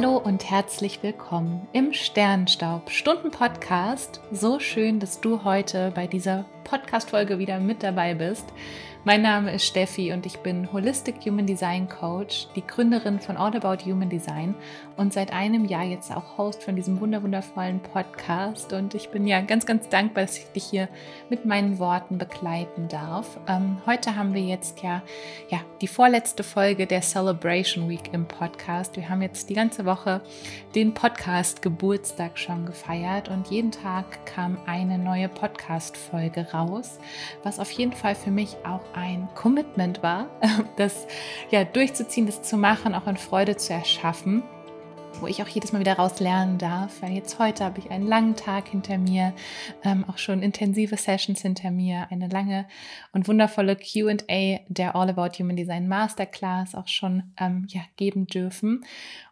Hallo und herzlich willkommen im Sternstaub Stunden Podcast. So schön, dass du heute bei dieser Podcast Folge wieder mit dabei bist. Mein Name ist Steffi und ich bin Holistic Human Design Coach, die Gründerin von All About Human Design und seit einem Jahr jetzt auch Host von diesem wunderwundervollen Podcast. Und ich bin ja ganz, ganz dankbar, dass ich dich hier mit meinen Worten begleiten darf. Ähm, heute haben wir jetzt ja, ja die vorletzte Folge der Celebration Week im Podcast. Wir haben jetzt die ganze Woche den Podcast Geburtstag schon gefeiert und jeden Tag kam eine neue Podcast-Folge raus, was auf jeden Fall für mich auch ein Commitment war, das ja durchzuziehen, das zu machen, auch in Freude zu erschaffen wo ich auch jedes Mal wieder raus lernen darf, weil jetzt heute habe ich einen langen Tag hinter mir, ähm, auch schon intensive Sessions hinter mir, eine lange und wundervolle QA der All About Human Design Masterclass auch schon ähm, ja, geben dürfen.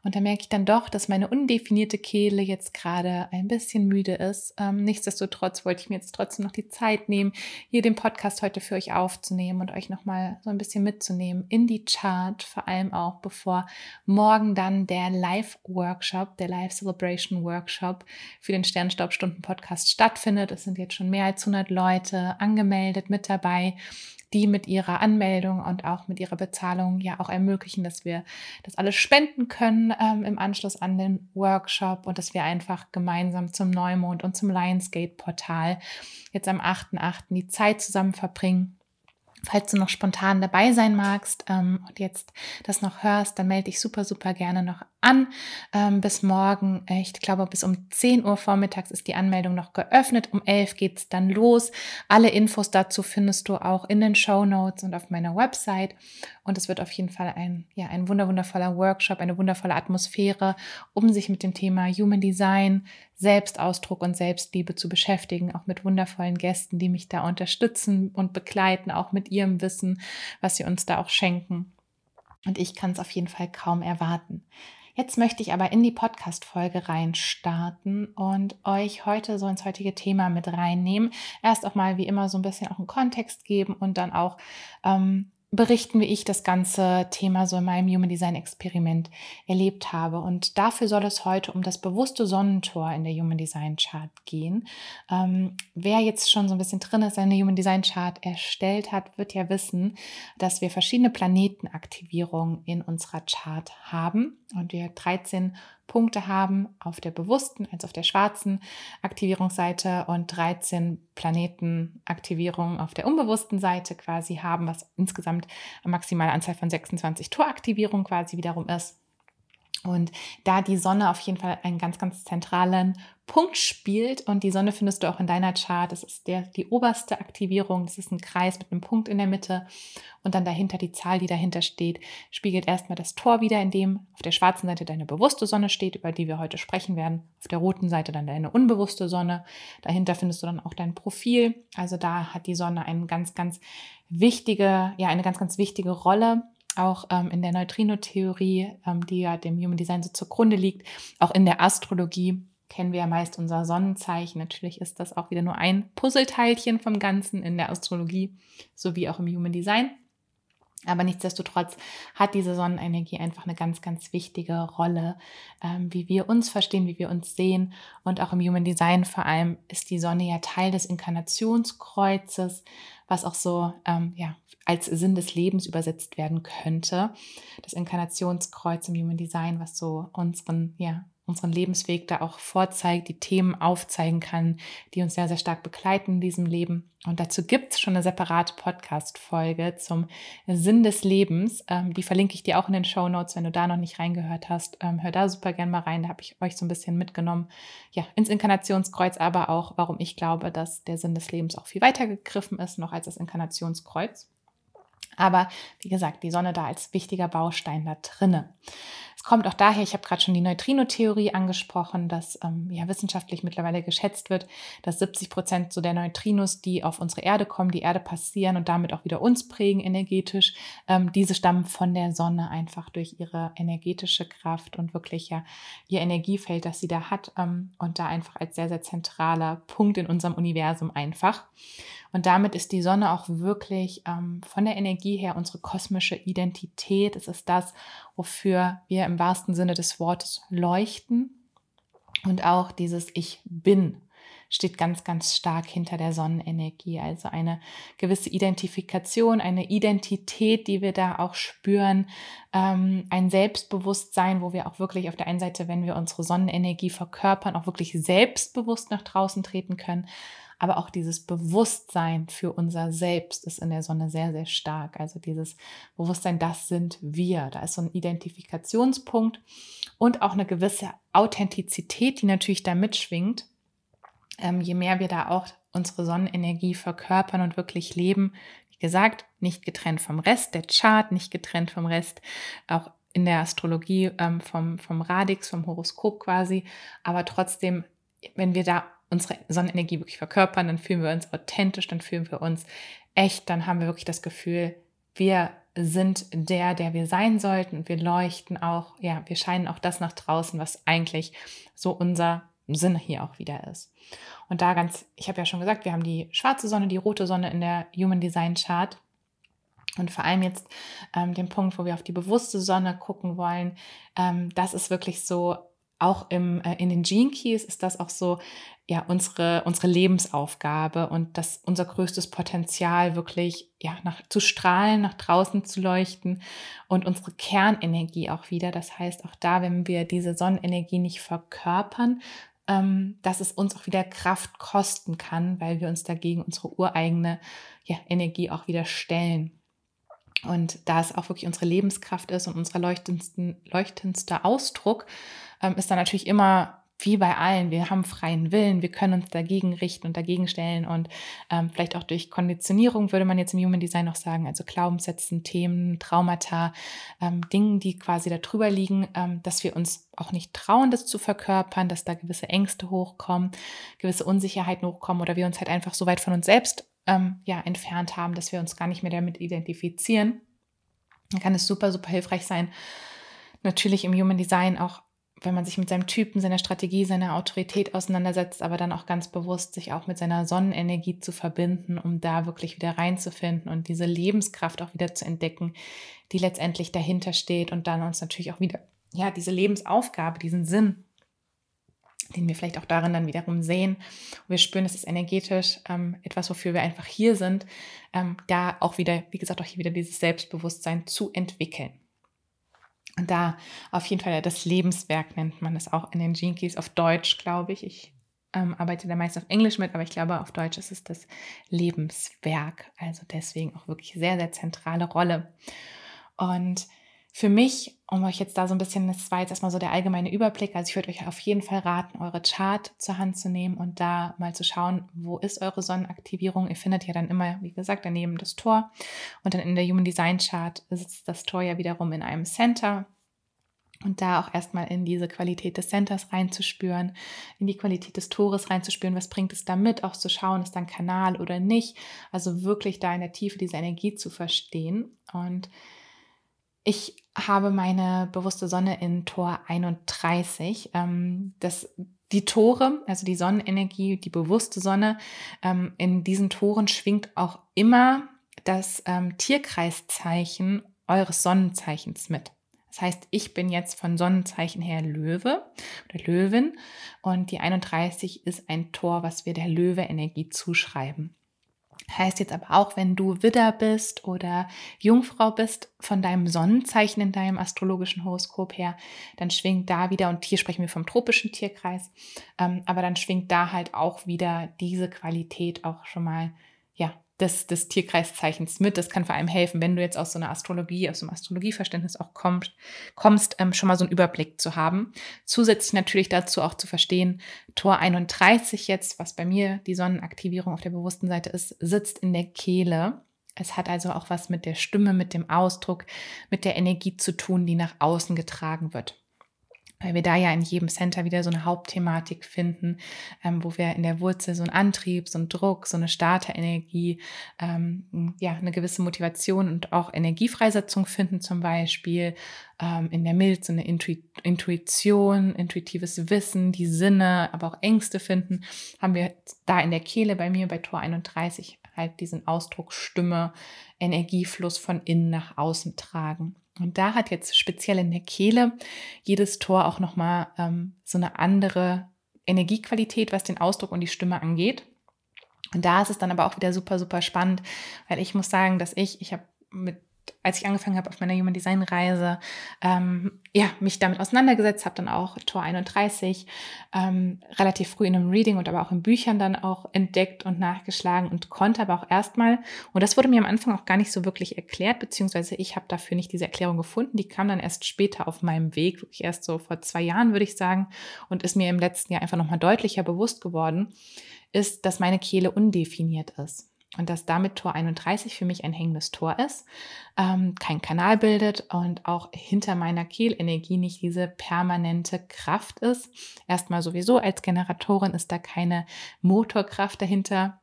Und da merke ich dann doch, dass meine undefinierte Kehle jetzt gerade ein bisschen müde ist. Ähm, nichtsdestotrotz wollte ich mir jetzt trotzdem noch die Zeit nehmen, hier den Podcast heute für euch aufzunehmen und euch nochmal so ein bisschen mitzunehmen in die Chart, vor allem auch bevor morgen dann der Live Workshop, der Live Celebration Workshop für den Sternstaubstunden Podcast stattfindet. Es sind jetzt schon mehr als 100 Leute angemeldet mit dabei die mit ihrer Anmeldung und auch mit ihrer Bezahlung ja auch ermöglichen, dass wir das alles spenden können ähm, im Anschluss an den Workshop und dass wir einfach gemeinsam zum Neumond und zum Lionsgate-Portal jetzt am 8.8. die Zeit zusammen verbringen Falls du noch spontan dabei sein magst ähm, und jetzt das noch hörst, dann melde dich super, super gerne noch an. Ähm, bis morgen, äh, ich glaube, bis um 10 Uhr vormittags ist die Anmeldung noch geöffnet. Um 11 geht es dann los. Alle Infos dazu findest du auch in den Show Notes und auf meiner Website. Und es wird auf jeden Fall ein, ja, ein wundervoller Workshop, eine wundervolle Atmosphäre, um sich mit dem Thema Human Design, Selbstausdruck und Selbstliebe zu beschäftigen, auch mit wundervollen Gästen, die mich da unterstützen und begleiten, auch mit ihrem Wissen, was sie uns da auch schenken. Und ich kann es auf jeden Fall kaum erwarten. Jetzt möchte ich aber in die Podcast-Folge reinstarten und euch heute so ins heutige Thema mit reinnehmen. Erst auch mal wie immer so ein bisschen auch einen Kontext geben und dann auch ähm, berichten, wie ich das ganze Thema so in meinem Human Design Experiment erlebt habe. Und dafür soll es heute um das bewusste Sonnentor in der Human Design Chart gehen. Ähm, wer jetzt schon so ein bisschen drin ist, seine Human Design Chart erstellt hat, wird ja wissen, dass wir verschiedene Planetenaktivierungen in unserer Chart haben und wir 13 Punkte haben auf der bewussten als auf der schwarzen Aktivierungsseite und 13 Planetenaktivierungen auf der unbewussten Seite quasi haben, was insgesamt eine maximale Anzahl von 26 Toraktivierungen quasi wiederum ist. Und da die Sonne auf jeden Fall einen ganz, ganz zentralen Punkt spielt und die Sonne findest du auch in deiner Chart, das ist der, die oberste Aktivierung, das ist ein Kreis mit einem Punkt in der Mitte und dann dahinter die Zahl, die dahinter steht, spiegelt erstmal das Tor wieder, in dem auf der schwarzen Seite deine bewusste Sonne steht, über die wir heute sprechen werden, auf der roten Seite dann deine unbewusste Sonne, dahinter findest du dann auch dein Profil, also da hat die Sonne eine ganz, ganz wichtige, ja, eine ganz, ganz wichtige Rolle auch ähm, in der Neutrino-Theorie, ähm, die ja dem Human Design so zugrunde liegt, auch in der Astrologie kennen wir ja meist unser Sonnenzeichen. Natürlich ist das auch wieder nur ein Puzzleteilchen vom Ganzen in der Astrologie sowie auch im Human Design. Aber nichtsdestotrotz hat diese Sonnenenergie einfach eine ganz, ganz wichtige Rolle, ähm, wie wir uns verstehen, wie wir uns sehen. Und auch im Human Design vor allem ist die Sonne ja Teil des Inkarnationskreuzes, was auch so ähm, ja, als Sinn des Lebens übersetzt werden könnte. Das Inkarnationskreuz im Human Design, was so unseren, ja, unseren Lebensweg da auch vorzeigt, die Themen aufzeigen kann, die uns sehr, sehr stark begleiten in diesem Leben. Und dazu gibt es schon eine separate Podcast-Folge zum Sinn des Lebens. Ähm, die verlinke ich dir auch in den Show Notes, wenn du da noch nicht reingehört hast. Ähm, hör da super gern mal rein. Da habe ich euch so ein bisschen mitgenommen. Ja, ins Inkarnationskreuz, aber auch, warum ich glaube, dass der Sinn des Lebens auch viel weiter gegriffen ist, noch als das Inkarnationskreuz. Aber wie gesagt, die Sonne da als wichtiger Baustein da drinne kommt auch daher, ich habe gerade schon die Neutrino-Theorie angesprochen, dass ähm, ja wissenschaftlich mittlerweile geschätzt wird, dass 70 Prozent so der Neutrinos, die auf unsere Erde kommen, die Erde passieren und damit auch wieder uns prägen energetisch, ähm, diese stammen von der Sonne einfach durch ihre energetische Kraft und wirklich ja ihr Energiefeld, das sie da hat ähm, und da einfach als sehr, sehr zentraler Punkt in unserem Universum einfach. Und damit ist die Sonne auch wirklich ähm, von der Sonnenenergie her unsere kosmische Identität. Es ist das, wofür wir im wahrsten Sinne des Wortes leuchten. Und auch dieses Ich bin steht ganz, ganz stark hinter der Sonnenenergie. Also eine gewisse Identifikation, eine Identität, die wir da auch spüren, ähm, ein Selbstbewusstsein, wo wir auch wirklich auf der einen Seite, wenn wir unsere Sonnenenergie verkörpern, auch wirklich selbstbewusst nach draußen treten können. Aber auch dieses Bewusstsein für unser Selbst ist in der Sonne sehr, sehr stark. Also dieses Bewusstsein, das sind wir. Da ist so ein Identifikationspunkt und auch eine gewisse Authentizität, die natürlich da mitschwingt ähm, je mehr wir da auch unsere Sonnenenergie verkörpern und wirklich leben, wie gesagt, nicht getrennt vom Rest, der Chart nicht getrennt vom Rest, auch in der Astrologie ähm, vom, vom Radix, vom Horoskop quasi, aber trotzdem, wenn wir da unsere Sonnenenergie wirklich verkörpern, dann fühlen wir uns authentisch, dann fühlen wir uns echt, dann haben wir wirklich das Gefühl, wir sind der, der wir sein sollten. Wir leuchten auch, ja, wir scheinen auch das nach draußen, was eigentlich so unser Sinn hier auch wieder ist. Und da ganz, ich habe ja schon gesagt, wir haben die schwarze Sonne, die rote Sonne in der Human Design Chart. Und vor allem jetzt ähm, den Punkt, wo wir auf die bewusste Sonne gucken wollen, ähm, das ist wirklich so, auch im, äh, in den Gene Keys ist das auch so, ja, unsere, unsere Lebensaufgabe und das unser größtes Potenzial wirklich, ja, nach, zu strahlen, nach draußen zu leuchten und unsere Kernenergie auch wieder. Das heißt, auch da, wenn wir diese Sonnenenergie nicht verkörpern, ähm, dass es uns auch wieder Kraft kosten kann, weil wir uns dagegen unsere ureigene ja, Energie auch wieder stellen. Und da es auch wirklich unsere Lebenskraft ist und unser leuchtendster Ausdruck, ähm, ist da natürlich immer wie bei allen, wir haben freien Willen, wir können uns dagegen richten und dagegen stellen und ähm, vielleicht auch durch Konditionierung würde man jetzt im Human Design noch sagen, also Glaubenssätzen, Themen, Traumata, ähm, Dingen, die quasi da drüber liegen, ähm, dass wir uns auch nicht trauen, das zu verkörpern, dass da gewisse Ängste hochkommen, gewisse Unsicherheiten hochkommen oder wir uns halt einfach so weit von uns selbst ähm, ja, entfernt haben, dass wir uns gar nicht mehr damit identifizieren. Dann kann es super, super hilfreich sein, natürlich im Human Design auch wenn man sich mit seinem Typen, seiner Strategie, seiner Autorität auseinandersetzt, aber dann auch ganz bewusst sich auch mit seiner Sonnenenergie zu verbinden, um da wirklich wieder reinzufinden und diese Lebenskraft auch wieder zu entdecken, die letztendlich dahinter steht und dann uns natürlich auch wieder, ja, diese Lebensaufgabe, diesen Sinn, den wir vielleicht auch darin dann wiederum sehen. Und wir spüren, es ist energetisch ähm, etwas, wofür wir einfach hier sind, ähm, da auch wieder, wie gesagt, auch hier wieder dieses Selbstbewusstsein zu entwickeln. Und da auf jeden Fall das Lebenswerk nennt man es auch in den Jinkies auf Deutsch, glaube ich. Ich ähm, arbeite da meist auf Englisch mit, aber ich glaube, auf Deutsch ist es das Lebenswerk. Also deswegen auch wirklich sehr, sehr zentrale Rolle. Und für mich, um euch jetzt da so ein bisschen, das war jetzt erstmal so der allgemeine Überblick, also ich würde euch auf jeden Fall raten, eure Chart zur Hand zu nehmen und da mal zu schauen, wo ist eure Sonnenaktivierung. Ihr findet ja dann immer, wie gesagt, daneben das Tor und dann in der Human Design Chart sitzt das Tor ja wiederum in einem Center. Und da auch erstmal in diese Qualität des Centers reinzuspüren, in die Qualität des Tores reinzuspüren, was bringt es damit, auch zu schauen, ist da ein Kanal oder nicht. Also wirklich da in der Tiefe diese Energie zu verstehen. Und ich habe meine bewusste Sonne in Tor 31. Ähm, das, die Tore, also die Sonnenenergie, die bewusste Sonne, ähm, in diesen Toren schwingt auch immer das ähm, Tierkreiszeichen eures Sonnenzeichens mit. Das heißt, ich bin jetzt von Sonnenzeichen her Löwe oder Löwin und die 31 ist ein Tor, was wir der Löwe-Energie zuschreiben. Heißt jetzt aber auch, wenn du Widder bist oder Jungfrau bist von deinem Sonnenzeichen in deinem astrologischen Horoskop her, dann schwingt da wieder, und hier sprechen wir vom tropischen Tierkreis, ähm, aber dann schwingt da halt auch wieder diese Qualität auch schon mal, des, des Tierkreiszeichens mit. Das kann vor allem helfen, wenn du jetzt aus so einer Astrologie, aus so einem Astrologieverständnis auch kommst, kommst ähm, schon mal so einen Überblick zu haben. Zusätzlich natürlich dazu auch zu verstehen, Tor 31 jetzt, was bei mir die Sonnenaktivierung auf der bewussten Seite ist, sitzt in der Kehle. Es hat also auch was mit der Stimme, mit dem Ausdruck, mit der Energie zu tun, die nach außen getragen wird weil wir da ja in jedem Center wieder so eine Hauptthematik finden, ähm, wo wir in der Wurzel so einen Antrieb, so einen Druck, so eine Starterenergie, ähm, ja, eine gewisse Motivation und auch Energiefreisetzung finden zum Beispiel, ähm, in der Milz so eine Intu Intuition, intuitives Wissen, die Sinne, aber auch Ängste finden, haben wir da in der Kehle bei mir bei Tor 31 halt diesen Ausdruck Stimme, Energiefluss von innen nach außen tragen. Und da hat jetzt speziell in der Kehle jedes Tor auch nochmal ähm, so eine andere Energiequalität, was den Ausdruck und die Stimme angeht. Und da ist es dann aber auch wieder super, super spannend, weil ich muss sagen, dass ich, ich habe mit als ich angefangen habe auf meiner Human Design Reise, ähm, ja, mich damit auseinandergesetzt, habe dann auch Tor 31 ähm, relativ früh in einem Reading und aber auch in Büchern dann auch entdeckt und nachgeschlagen und konnte aber auch erstmal, und das wurde mir am Anfang auch gar nicht so wirklich erklärt, beziehungsweise ich habe dafür nicht diese Erklärung gefunden, die kam dann erst später auf meinem Weg, wirklich erst so vor zwei Jahren, würde ich sagen, und ist mir im letzten Jahr einfach nochmal deutlicher bewusst geworden, ist, dass meine Kehle undefiniert ist und dass damit Tor 31 für mich ein hängendes Tor ist, ähm, kein Kanal bildet und auch hinter meiner Kehlenergie nicht diese permanente Kraft ist. Erstmal sowieso als Generatorin ist da keine Motorkraft dahinter,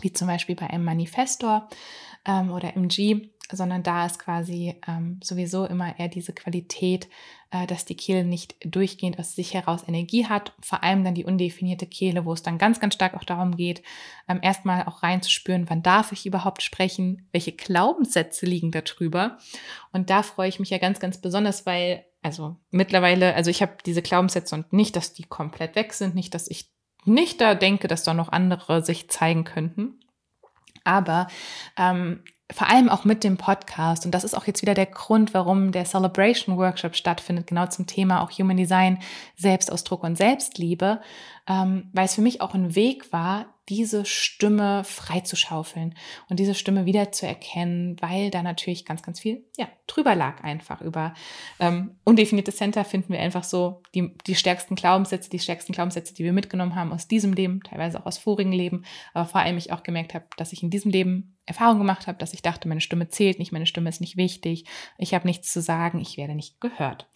wie zum Beispiel bei einem Manifestor ähm, oder MG, sondern da ist quasi ähm, sowieso immer eher diese Qualität, äh, dass die Kehle nicht durchgehend aus sich heraus Energie hat. Vor allem dann die undefinierte Kehle, wo es dann ganz, ganz stark auch darum geht, ähm, erstmal auch reinzuspüren, wann darf ich überhaupt sprechen, welche Glaubenssätze liegen da drüber. Und da freue ich mich ja ganz, ganz besonders, weil, also mittlerweile, also ich habe diese Glaubenssätze und nicht, dass die komplett weg sind, nicht, dass ich nicht da denke, dass da noch andere sich zeigen könnten. Aber ähm, vor allem auch mit dem Podcast. Und das ist auch jetzt wieder der Grund, warum der Celebration Workshop stattfindet, genau zum Thema auch Human Design, Selbstausdruck und Selbstliebe, ähm, weil es für mich auch ein Weg war, diese Stimme freizuschaufeln und diese Stimme wieder zu erkennen, weil da natürlich ganz, ganz viel ja, drüber lag einfach. Über ähm, undefinierte Center finden wir einfach so die, die stärksten Glaubenssätze, die stärksten Glaubenssätze, die wir mitgenommen haben aus diesem Leben, teilweise auch aus vorigen Leben, aber vor allem ich auch gemerkt habe, dass ich in diesem Leben Erfahrung gemacht habe, dass ich dachte, meine Stimme zählt nicht, meine Stimme ist nicht wichtig, ich habe nichts zu sagen, ich werde nicht gehört.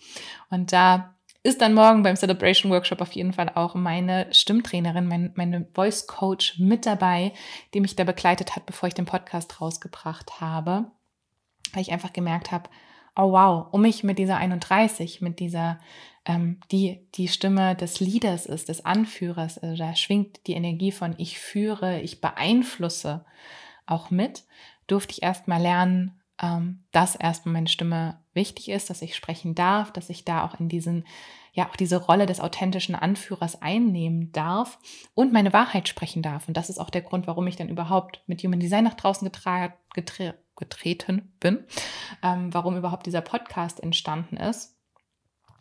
Und da ist dann morgen beim Celebration Workshop auf jeden Fall auch meine Stimmtrainerin, mein, meine Voice Coach mit dabei, die mich da begleitet hat, bevor ich den Podcast rausgebracht habe, weil ich einfach gemerkt habe, oh wow, um mich mit dieser 31, mit dieser, ähm, die die Stimme des Leaders ist, des Anführers, also da schwingt die Energie von ich führe, ich beeinflusse auch mit, durfte ich erstmal lernen, ähm, dass erstmal meine Stimme wichtig ist, dass ich sprechen darf, dass ich da auch in diesen, ja, auch diese Rolle des authentischen Anführers einnehmen darf und meine Wahrheit sprechen darf. Und das ist auch der Grund, warum ich dann überhaupt mit Human Design nach draußen getra getre getreten bin, ähm, warum überhaupt dieser Podcast entstanden ist.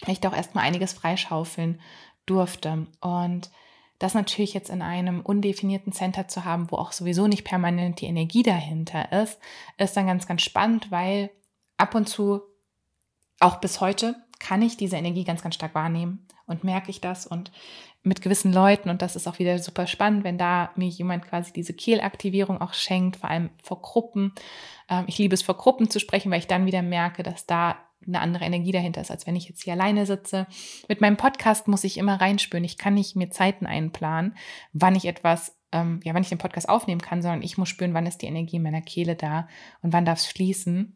Ich da auch erstmal einiges freischaufeln durfte. Und das natürlich jetzt in einem undefinierten Center zu haben, wo auch sowieso nicht permanent die Energie dahinter ist, ist dann ganz, ganz spannend, weil ab und zu, auch bis heute, kann ich diese Energie ganz, ganz stark wahrnehmen und merke ich das und mit gewissen Leuten und das ist auch wieder super spannend, wenn da mir jemand quasi diese Kehlaktivierung auch schenkt, vor allem vor Gruppen. Ähm, ich liebe es vor Gruppen zu sprechen, weil ich dann wieder merke, dass da eine andere Energie dahinter ist, als wenn ich jetzt hier alleine sitze. Mit meinem Podcast muss ich immer reinspüren. Ich kann nicht mir Zeiten einplanen, wann ich etwas, ähm, ja, wann ich den Podcast aufnehmen kann, sondern ich muss spüren, wann ist die Energie in meiner Kehle da und wann darf es fließen.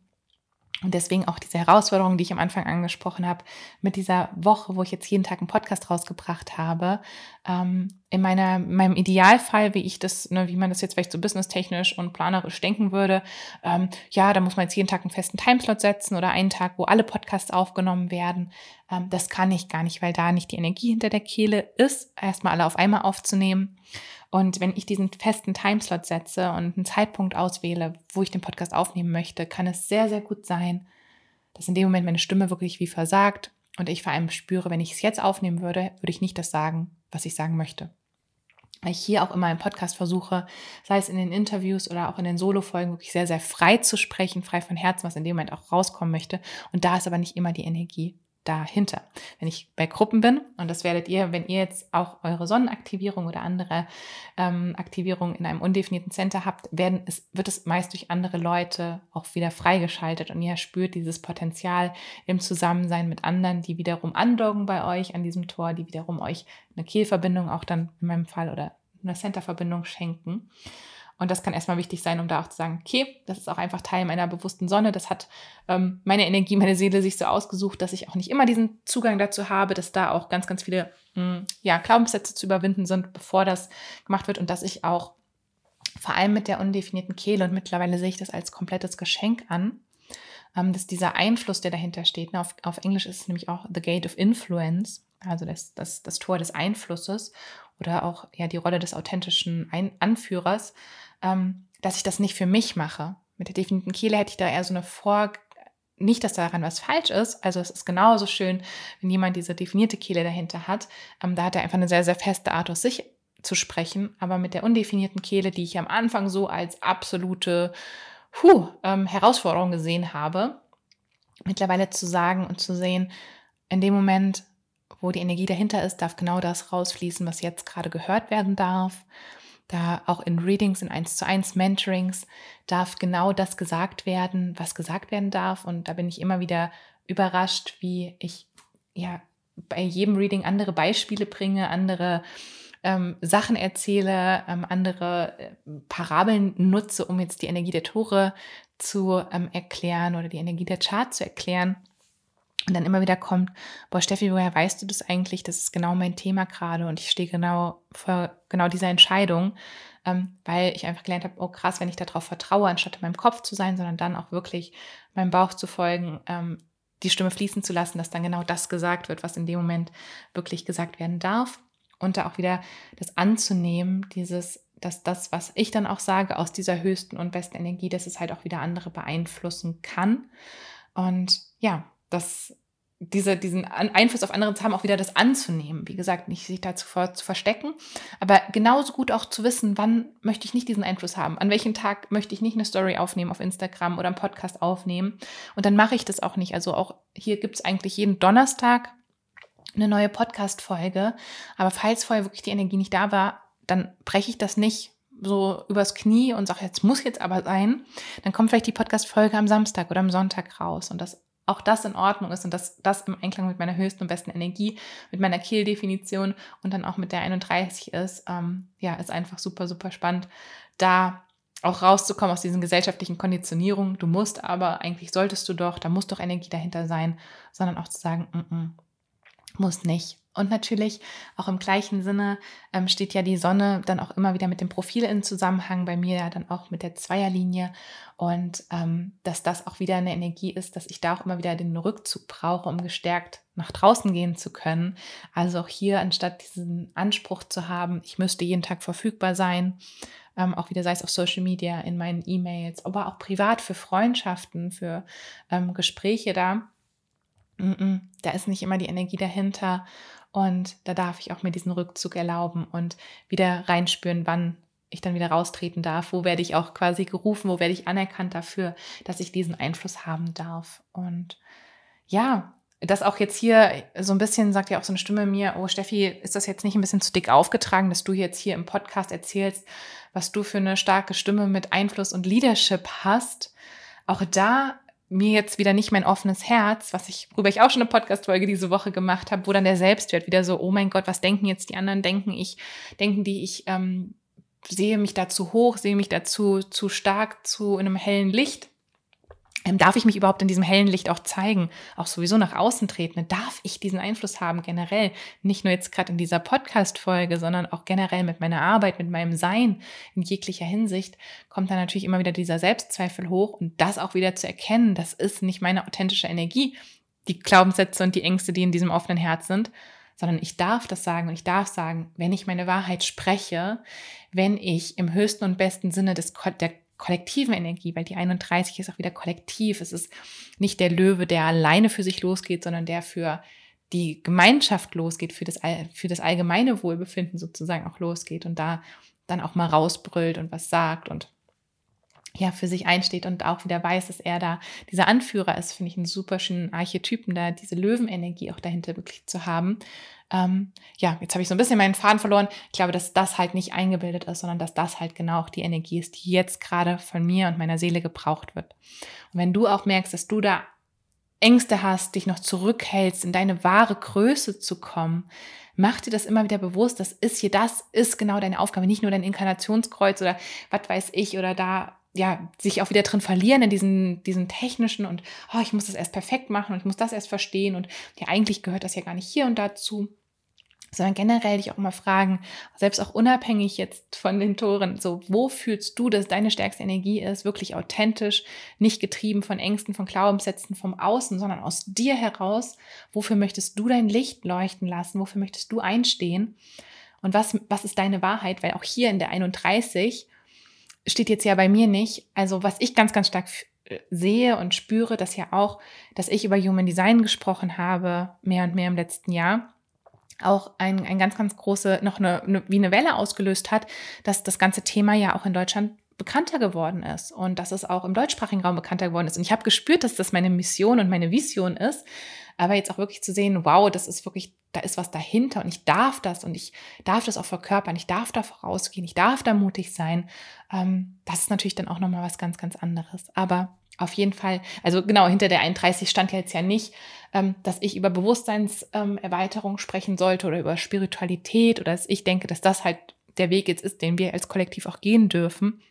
Und deswegen auch diese Herausforderung, die ich am Anfang angesprochen habe, mit dieser Woche, wo ich jetzt jeden Tag einen Podcast rausgebracht habe, ähm, in meiner, in meinem Idealfall, wie ich das, ne, wie man das jetzt vielleicht so businesstechnisch und planerisch denken würde, ähm, ja, da muss man jetzt jeden Tag einen festen Timeslot setzen oder einen Tag, wo alle Podcasts aufgenommen werden. Ähm, das kann ich gar nicht, weil da nicht die Energie hinter der Kehle ist, erstmal alle auf einmal aufzunehmen. Und wenn ich diesen festen Timeslot setze und einen Zeitpunkt auswähle, wo ich den Podcast aufnehmen möchte, kann es sehr, sehr gut sein, dass in dem Moment meine Stimme wirklich wie versagt und ich vor allem spüre, wenn ich es jetzt aufnehmen würde, würde ich nicht das sagen, was ich sagen möchte. Weil ich hier auch immer im Podcast versuche, sei es in den Interviews oder auch in den Solo-Folgen, wirklich sehr, sehr frei zu sprechen, frei von Herzen, was in dem Moment auch rauskommen möchte. Und da ist aber nicht immer die Energie dahinter. Wenn ich bei Gruppen bin, und das werdet ihr, wenn ihr jetzt auch eure Sonnenaktivierung oder andere ähm, Aktivierung in einem undefinierten Center habt, werden es, wird es meist durch andere Leute auch wieder freigeschaltet und ihr spürt dieses Potenzial im Zusammensein mit anderen, die wiederum andocken bei euch an diesem Tor, die wiederum euch eine Kehlverbindung auch dann in meinem Fall oder eine Centerverbindung schenken. Und das kann erstmal wichtig sein, um da auch zu sagen, okay, das ist auch einfach Teil meiner bewussten Sonne. Das hat ähm, meine Energie, meine Seele sich so ausgesucht, dass ich auch nicht immer diesen Zugang dazu habe, dass da auch ganz, ganz viele mh, hm, ja, Glaubenssätze zu überwinden sind, bevor das gemacht wird und dass ich auch vor allem mit der undefinierten Kehle und mittlerweile sehe ich das als komplettes Geschenk an, ähm, dass dieser Einfluss, der dahinter steht, ne, auf, auf Englisch ist es nämlich auch The Gate of Influence, also das, das, das Tor des Einflusses oder auch ja die Rolle des authentischen Ein Anführers, ähm, dass ich das nicht für mich mache. Mit der definierten Kehle hätte ich da eher so eine Vor nicht, dass daran was falsch ist. Also es ist genauso schön, wenn jemand diese definierte Kehle dahinter hat. Ähm, da hat er einfach eine sehr, sehr feste Art aus sich zu sprechen. Aber mit der undefinierten Kehle, die ich am Anfang so als absolute puh, ähm, Herausforderung gesehen habe, mittlerweile zu sagen und zu sehen, in dem Moment, wo die Energie dahinter ist, darf genau das rausfließen, was jetzt gerade gehört werden darf. Da auch in Readings, in 1 zu 1 Mentorings darf genau das gesagt werden, was gesagt werden darf. Und da bin ich immer wieder überrascht, wie ich ja bei jedem Reading andere Beispiele bringe, andere ähm, Sachen erzähle, ähm, andere äh, Parabeln nutze, um jetzt die Energie der Tore zu ähm, erklären oder die Energie der Chart zu erklären. Und dann immer wieder kommt, boah, Steffi, woher weißt du das eigentlich? Das ist genau mein Thema gerade und ich stehe genau vor genau dieser Entscheidung, ähm, weil ich einfach gelernt habe, oh krass, wenn ich darauf vertraue, anstatt in meinem Kopf zu sein, sondern dann auch wirklich meinem Bauch zu folgen, ähm, die Stimme fließen zu lassen, dass dann genau das gesagt wird, was in dem Moment wirklich gesagt werden darf und da auch wieder das anzunehmen, dieses, dass das, was ich dann auch sage, aus dieser höchsten und besten Energie, dass es halt auch wieder andere beeinflussen kann. Und ja, das, diese, diesen Einfluss auf andere zu haben, auch wieder das anzunehmen. Wie gesagt, nicht sich dazu vor, zu verstecken, aber genauso gut auch zu wissen, wann möchte ich nicht diesen Einfluss haben, an welchem Tag möchte ich nicht eine Story aufnehmen auf Instagram oder einen Podcast aufnehmen. Und dann mache ich das auch nicht. Also auch hier gibt es eigentlich jeden Donnerstag eine neue Podcast-Folge. Aber falls vorher wirklich die Energie nicht da war, dann breche ich das nicht so übers Knie und sage, jetzt muss jetzt aber sein. Dann kommt vielleicht die Podcast-Folge am Samstag oder am Sonntag raus und dass auch das in Ordnung ist und dass das im Einklang mit meiner höchsten und besten Energie, mit meiner Kehl-Definition und dann auch mit der 31 ist, ähm, ja, ist einfach super, super spannend, da auch rauszukommen aus diesen gesellschaftlichen Konditionierungen. Du musst aber, eigentlich solltest du doch, da muss doch Energie dahinter sein, sondern auch zu sagen, mm -mm, muss nicht. Und natürlich auch im gleichen Sinne ähm, steht ja die Sonne dann auch immer wieder mit dem Profil in Zusammenhang, bei mir ja dann auch mit der Zweierlinie. Und ähm, dass das auch wieder eine Energie ist, dass ich da auch immer wieder den Rückzug brauche, um gestärkt nach draußen gehen zu können. Also auch hier, anstatt diesen Anspruch zu haben, ich müsste jeden Tag verfügbar sein, ähm, auch wieder sei es auf Social Media, in meinen E-Mails, aber auch privat für Freundschaften, für ähm, Gespräche da da ist nicht immer die Energie dahinter und da darf ich auch mir diesen Rückzug erlauben und wieder reinspüren, wann ich dann wieder raustreten darf, wo werde ich auch quasi gerufen, wo werde ich anerkannt dafür, dass ich diesen Einfluss haben darf. Und ja, das auch jetzt hier so ein bisschen sagt ja auch so eine Stimme mir, oh Steffi, ist das jetzt nicht ein bisschen zu dick aufgetragen, dass du jetzt hier im Podcast erzählst, was du für eine starke Stimme mit Einfluss und Leadership hast? Auch da mir jetzt wieder nicht mein offenes Herz, was ich, worüber ich auch schon eine Podcast-Folge diese Woche gemacht habe, wo dann der Selbstwert wieder so, oh mein Gott, was denken jetzt die anderen? Denken ich, denken die, ich ähm, sehe mich da zu hoch, sehe mich dazu zu stark, zu in einem hellen Licht ähm, darf ich mich überhaupt in diesem hellen Licht auch zeigen, auch sowieso nach außen treten? Darf ich diesen Einfluss haben generell? Nicht nur jetzt gerade in dieser Podcast-Folge, sondern auch generell mit meiner Arbeit, mit meinem Sein in jeglicher Hinsicht kommt dann natürlich immer wieder dieser Selbstzweifel hoch und das auch wieder zu erkennen, das ist nicht meine authentische Energie, die Glaubenssätze und die Ängste, die in diesem offenen Herz sind, sondern ich darf das sagen und ich darf sagen, wenn ich meine Wahrheit spreche, wenn ich im höchsten und besten Sinne des, der kollektiven Energie, weil die 31 ist auch wieder kollektiv. Es ist nicht der Löwe, der alleine für sich losgeht, sondern der für die Gemeinschaft losgeht, für das, für das allgemeine Wohlbefinden sozusagen auch losgeht und da dann auch mal rausbrüllt und was sagt und ja, für sich einsteht und auch wieder weiß, dass er da dieser Anführer ist, finde ich einen super schönen Archetypen, da diese Löwenenergie auch dahinter wirklich zu haben. Ähm, ja, jetzt habe ich so ein bisschen meinen Faden verloren. Ich glaube, dass das halt nicht eingebildet ist, sondern dass das halt genau auch die Energie ist, die jetzt gerade von mir und meiner Seele gebraucht wird. Und wenn du auch merkst, dass du da Ängste hast, dich noch zurückhältst, in deine wahre Größe zu kommen, mach dir das immer wieder bewusst. Das ist hier, das ist genau deine Aufgabe, nicht nur dein Inkarnationskreuz oder was weiß ich oder da ja, sich auch wieder drin verlieren in diesen, diesen technischen und oh, ich muss das erst perfekt machen und ich muss das erst verstehen und ja, eigentlich gehört das ja gar nicht hier und dazu, sondern generell dich auch mal fragen, selbst auch unabhängig jetzt von den Toren, so wo fühlst du, dass deine stärkste Energie ist, wirklich authentisch, nicht getrieben von Ängsten, von Glaubenssätzen vom Außen, sondern aus dir heraus, wofür möchtest du dein Licht leuchten lassen, wofür möchtest du einstehen? Und was, was ist deine Wahrheit, weil auch hier in der 31 steht jetzt ja bei mir nicht, also was ich ganz, ganz stark äh, sehe und spüre, dass ja auch, dass ich über Human Design gesprochen habe, mehr und mehr im letzten Jahr auch ein, ein ganz, ganz große, noch eine, eine, wie eine Welle ausgelöst hat, dass das ganze Thema ja auch in Deutschland bekannter geworden ist und dass es auch im deutschsprachigen Raum bekannter geworden ist. Und ich habe gespürt, dass das meine Mission und meine Vision ist, aber jetzt auch wirklich zu sehen, wow, das ist wirklich, da ist was dahinter und ich darf das und ich darf das auch verkörpern, ich darf da vorausgehen, ich darf da mutig sein. Ähm, das ist natürlich dann auch nochmal was ganz, ganz anderes. Aber auf jeden Fall, also genau, hinter der 31 stand ja jetzt ja nicht, ähm, dass ich über Bewusstseinserweiterung ähm, sprechen sollte oder über Spiritualität oder dass ich denke, dass das halt der Weg jetzt ist, den wir als Kollektiv auch gehen dürfen.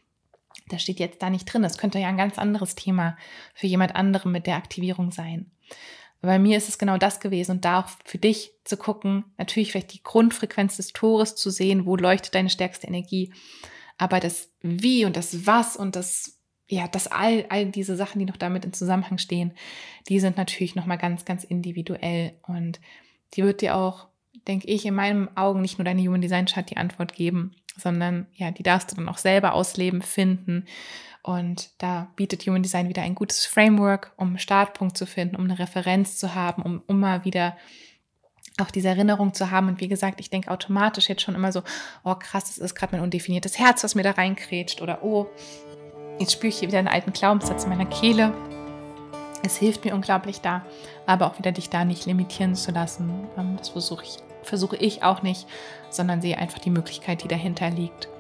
Das steht jetzt da nicht drin. Das könnte ja ein ganz anderes Thema für jemand anderem mit der Aktivierung sein. Bei mir ist es genau das gewesen und da auch für dich zu gucken, natürlich vielleicht die Grundfrequenz des Tores zu sehen, wo leuchtet deine stärkste Energie, aber das Wie und das Was und das ja, dass all, all diese Sachen, die noch damit in Zusammenhang stehen, die sind natürlich nochmal ganz, ganz individuell und die wird dir auch, denke ich, in meinen Augen nicht nur deine Human Design Chart die Antwort geben, sondern ja, die darfst du dann auch selber ausleben, finden. Und da bietet Human Design wieder ein gutes Framework, um einen Startpunkt zu finden, um eine Referenz zu haben, um, mal wieder auch diese Erinnerung zu haben. Und wie gesagt, ich denke automatisch jetzt schon immer so, oh krass, das ist gerade mein undefiniertes Herz, was mir da reinkrätscht. Oder oh, Jetzt spüre ich hier wieder einen alten Glaubenssatz in meiner Kehle. Es hilft mir unglaublich da, aber auch wieder dich da nicht limitieren zu lassen. Ähm, das versuche ich, versuche ich auch nicht, sondern sehe einfach die Möglichkeit, die dahinter liegt.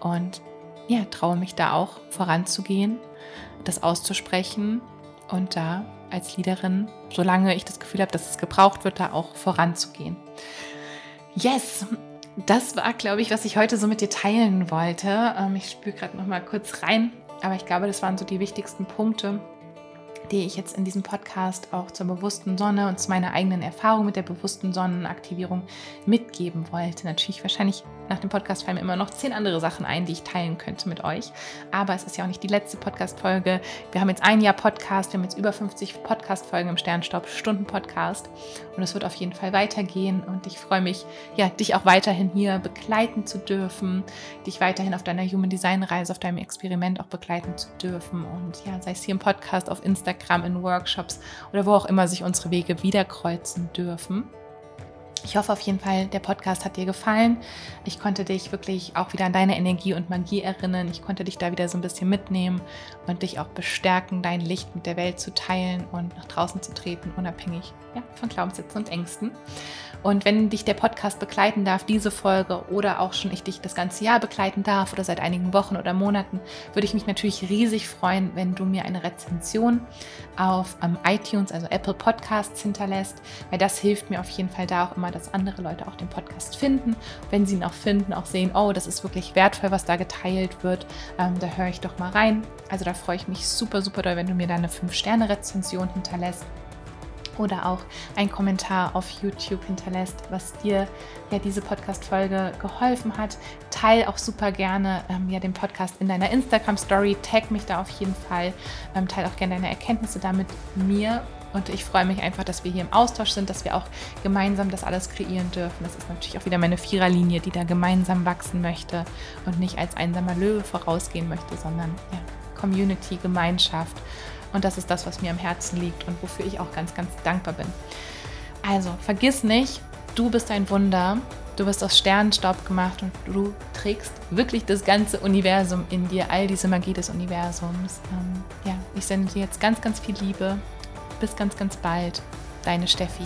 Und ja, traue mich da auch voranzugehen, das auszusprechen und da als Leaderin, solange ich das Gefühl habe, dass es gebraucht wird, da auch voranzugehen. Yes, das war, glaube ich, was ich heute so mit dir teilen wollte. Ähm, ich spüre gerade noch mal kurz rein aber ich glaube, das waren so die wichtigsten Punkte, die ich jetzt in diesem Podcast auch zur bewussten Sonne und zu meiner eigenen Erfahrung mit der bewussten Sonnenaktivierung mitgeben wollte. Natürlich wahrscheinlich nach dem Podcast fallen mir immer noch zehn andere Sachen ein, die ich teilen könnte mit euch. Aber es ist ja auch nicht die letzte Podcast-Folge. Wir haben jetzt ein Jahr Podcast, wir haben jetzt über 50 Podcast-Folgen im Sternstaub, Stunden-Podcast. Und es wird auf jeden Fall weitergehen. Und ich freue mich, ja, dich auch weiterhin hier begleiten zu dürfen, dich weiterhin auf deiner Human Design-Reise, auf deinem Experiment auch begleiten zu dürfen. Und ja, sei es hier im Podcast, auf Instagram, in Workshops oder wo auch immer sich unsere Wege wiederkreuzen dürfen. Ich hoffe auf jeden Fall, der Podcast hat dir gefallen. Ich konnte dich wirklich auch wieder an deine Energie und Magie erinnern. Ich konnte dich da wieder so ein bisschen mitnehmen und dich auch bestärken, dein Licht mit der Welt zu teilen und nach draußen zu treten, unabhängig ja, von Glaubenssätzen und Ängsten. Und wenn dich der Podcast begleiten darf, diese Folge oder auch schon ich dich das ganze Jahr begleiten darf oder seit einigen Wochen oder Monaten, würde ich mich natürlich riesig freuen, wenn du mir eine Rezension auf um, ähm, iTunes, also Apple Podcasts hinterlässt, weil das hilft mir auf jeden Fall da auch immer, dass andere Leute auch den Podcast finden. Wenn sie ihn auch finden, auch sehen, oh, das ist wirklich wertvoll, was da geteilt wird, ähm, da höre ich doch mal rein. Also da freue ich mich super, super doll, wenn du mir da eine 5-Sterne-Rezension hinterlässt oder auch einen Kommentar auf YouTube hinterlässt, was dir ja diese Podcast-Folge geholfen hat. Teil auch super gerne ähm, ja den Podcast in deiner Instagram-Story, tag mich da auf jeden Fall, ähm, teil auch gerne deine Erkenntnisse da mit mir. Und ich freue mich einfach, dass wir hier im Austausch sind, dass wir auch gemeinsam das alles kreieren dürfen. Das ist natürlich auch wieder meine Viererlinie, die da gemeinsam wachsen möchte und nicht als einsamer Löwe vorausgehen möchte, sondern ja, Community, Gemeinschaft. Und das ist das, was mir am Herzen liegt und wofür ich auch ganz, ganz dankbar bin. Also, vergiss nicht, du bist ein Wunder. Du bist aus Sternenstaub gemacht und du trägst wirklich das ganze Universum in dir, all diese Magie des Universums. Ähm, ja, ich sende dir jetzt ganz, ganz viel Liebe. Bis ganz, ganz bald. Deine Steffi.